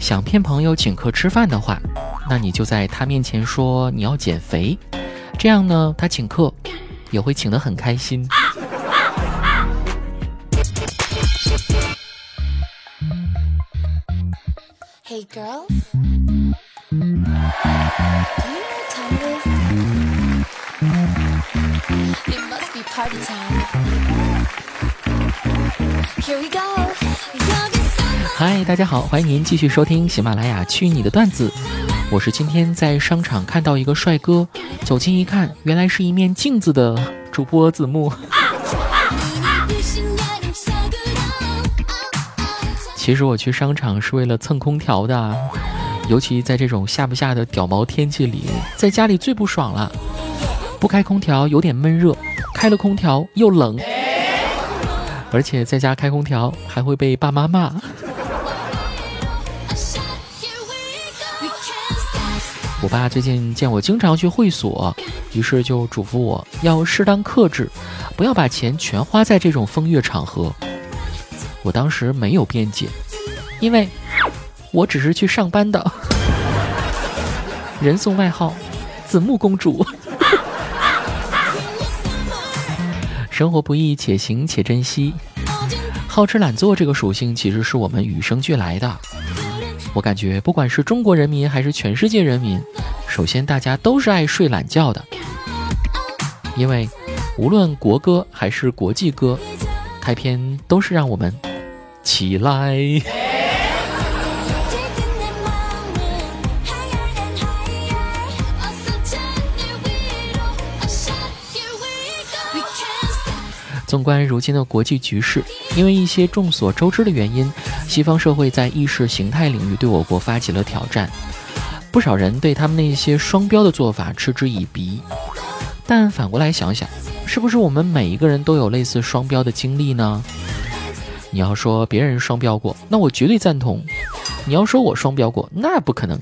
想骗朋友请客吃饭的话，那你就在他面前说你要减肥，这样呢，他请客也会请得很开心。here we go. 嗨，大家好，欢迎您继续收听喜马拉雅《去你的段子》，我是今天在商场看到一个帅哥，走近一看，原来是一面镜子的主播子木。其实我去商场是为了蹭空调的，尤其在这种下不下的屌毛天气里，在家里最不爽了。不开空调有点闷热，开了空调又冷，而且在家开空调还会被爸妈骂。我爸最近见我经常去会所，于是就嘱咐我要适当克制，不要把钱全花在这种风月场合。我当时没有辩解，因为我只是去上班的。人送外号“子木公主”。生活不易，且行且珍惜。好吃懒做这个属性其实是我们与生俱来的。我感觉不管是中国人民还是全世界人民，首先大家都是爱睡懒觉的。因为无论国歌还是国际歌，开篇都是让我们。起来！纵观如今的国际局势，因为一些众所周知的原因，西方社会在意识形态领域对我国发起了挑战。不少人对他们那些双标的做法嗤之以鼻。但反过来想想，是不是我们每一个人都有类似双标的经历呢？你要说别人双标过，那我绝对赞同；你要说我双标过，那不可能。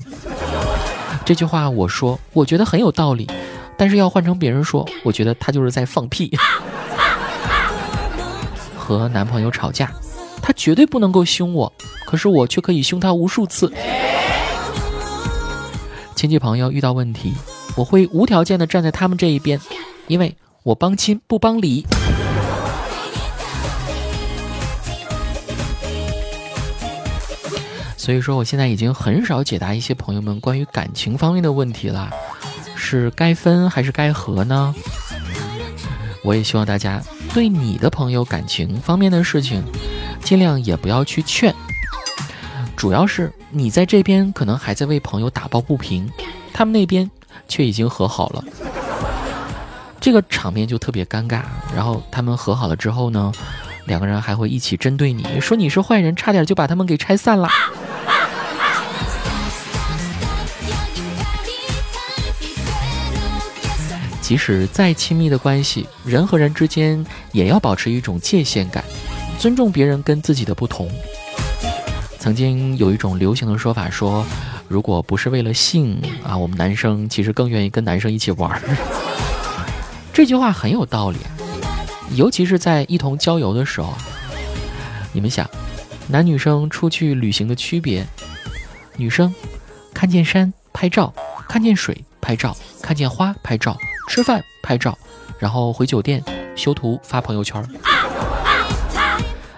这句话我说，我觉得很有道理，但是要换成别人说，我觉得他就是在放屁。和男朋友吵架，他绝对不能够凶我，可是我却可以凶他无数次。亲戚朋友遇到问题，我会无条件的站在他们这一边，因为我帮亲不帮理。所以说，我现在已经很少解答一些朋友们关于感情方面的问题了，是该分还是该和呢？我也希望大家对你的朋友感情方面的事情，尽量也不要去劝。主要是你在这边可能还在为朋友打抱不平，他们那边却已经和好了，这个场面就特别尴尬。然后他们和好了之后呢，两个人还会一起针对你说你是坏人，差点就把他们给拆散了。即使再亲密的关系，人和人之间也要保持一种界限感，尊重别人跟自己的不同。曾经有一种流行的说法说，如果不是为了性啊，我们男生其实更愿意跟男生一起玩。这句话很有道理，尤其是在一同郊游的时候。你们想，男女生出去旅行的区别？女生看见山拍照，看见水拍照，看见花拍照。吃饭拍照，然后回酒店修图发朋友圈。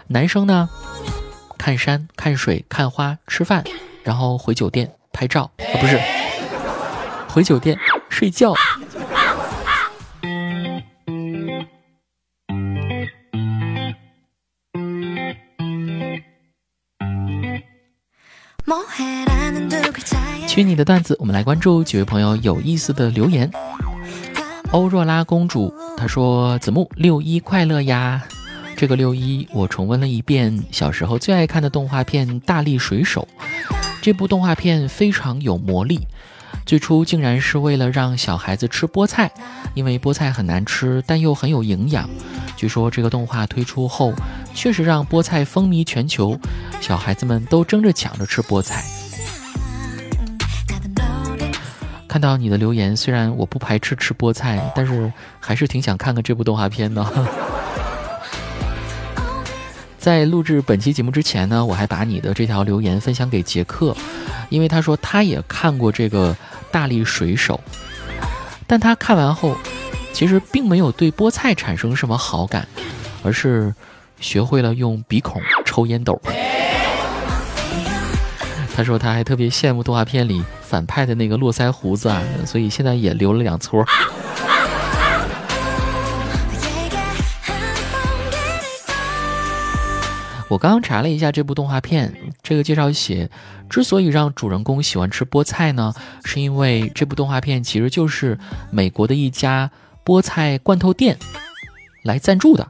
男生呢，看山看水看花吃饭，然后回酒店拍照啊，不是，回酒店睡觉。去你的段子，我们来关注几位朋友有意思的留言。欧若拉公主她说：“子木六一快乐呀！这个六一我重温了一遍小时候最爱看的动画片《大力水手》。这部动画片非常有魔力，最初竟然是为了让小孩子吃菠菜，因为菠菜很难吃，但又很有营养。据说这个动画推出后，确实让菠菜风靡全球，小孩子们都争着抢着吃菠菜。”看到你的留言，虽然我不排斥吃菠菜，但是还是挺想看看这部动画片的。在录制本期节目之前呢，我还把你的这条留言分享给杰克，因为他说他也看过这个大力水手，但他看完后，其实并没有对菠菜产生什么好感，而是学会了用鼻孔抽烟斗。他说他还特别羡慕动画片里反派的那个络腮胡子啊，所以现在也留了两撮。我刚刚查了一下这部动画片，这个介绍写，之所以让主人公喜欢吃菠菜呢，是因为这部动画片其实就是美国的一家菠菜罐头店来赞助的。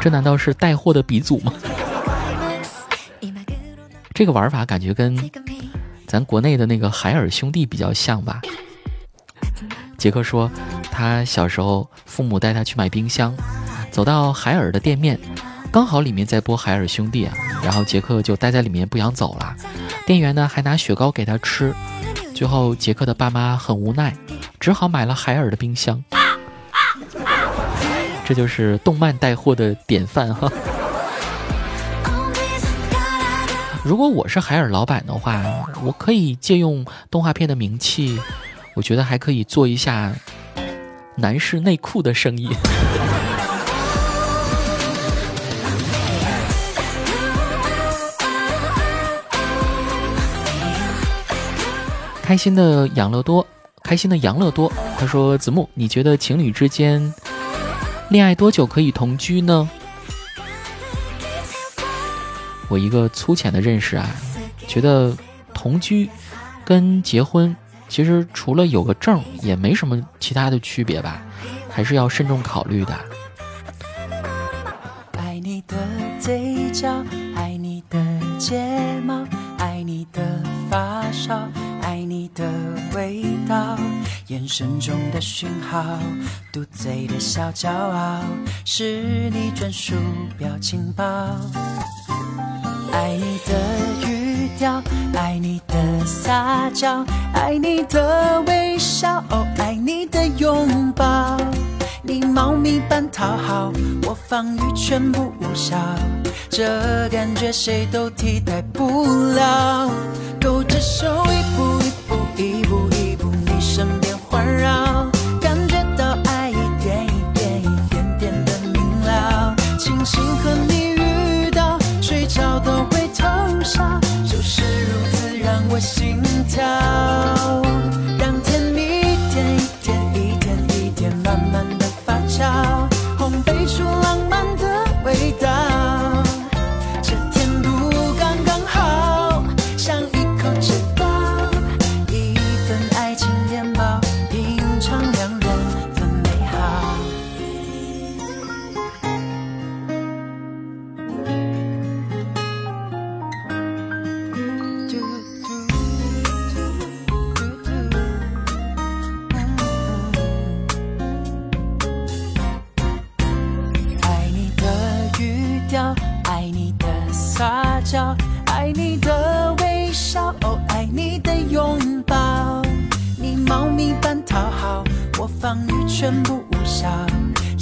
这难道是带货的鼻祖吗？这个玩法感觉跟咱国内的那个海尔兄弟比较像吧？杰克说，他小时候父母带他去买冰箱，走到海尔的店面。刚好里面在播海尔兄弟啊，然后杰克就待在里面不想走了。店员呢还拿雪糕给他吃，最后杰克的爸妈很无奈，只好买了海尔的冰箱。这就是动漫带货的典范哈。如果我是海尔老板的话，我可以借用动画片的名气，我觉得还可以做一下男士内裤的生意。开心的养乐多，开心的养乐多。他说：“子木，你觉得情侣之间恋爱多久可以同居呢？”我一个粗浅的认识啊，觉得同居跟结婚其实除了有个证，也没什么其他的区别吧，还是要慎重考虑的。爱你的嘴角，爱你的睫毛，爱你的发梢。爱你的味道，眼神中的讯号，嘟嘴的小骄傲，是你专属表情包。爱你的语调，爱你的撒娇，爱你的微笑，哦，爱你的拥抱。你猫咪般讨好，我防御全部无效，这感觉谁都替代不了。勾着手一步。一步一步一步，你身边环绕，感觉到爱一点一点一点点的明了。庆幸和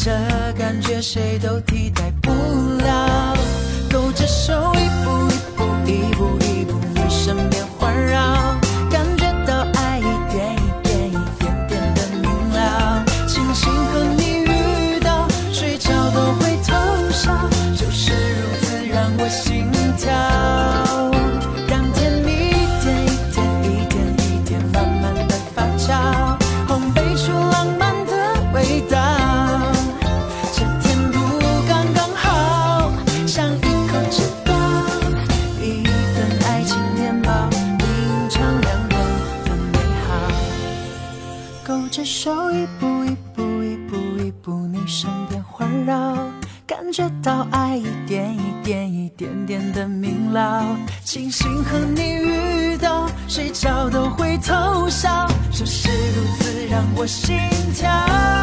这感觉谁都替代不了。勾着手，一步一步，一步一步，你身边环绕，感觉到爱一点一点一点点的明了。庆幸和你遇到，睡着都会偷笑，就是如此让我心只手一步一步一步一步你身边环绕感觉到爱一点一点一点点的明了庆幸和你遇到睡着都会偷笑就是如此让我心跳。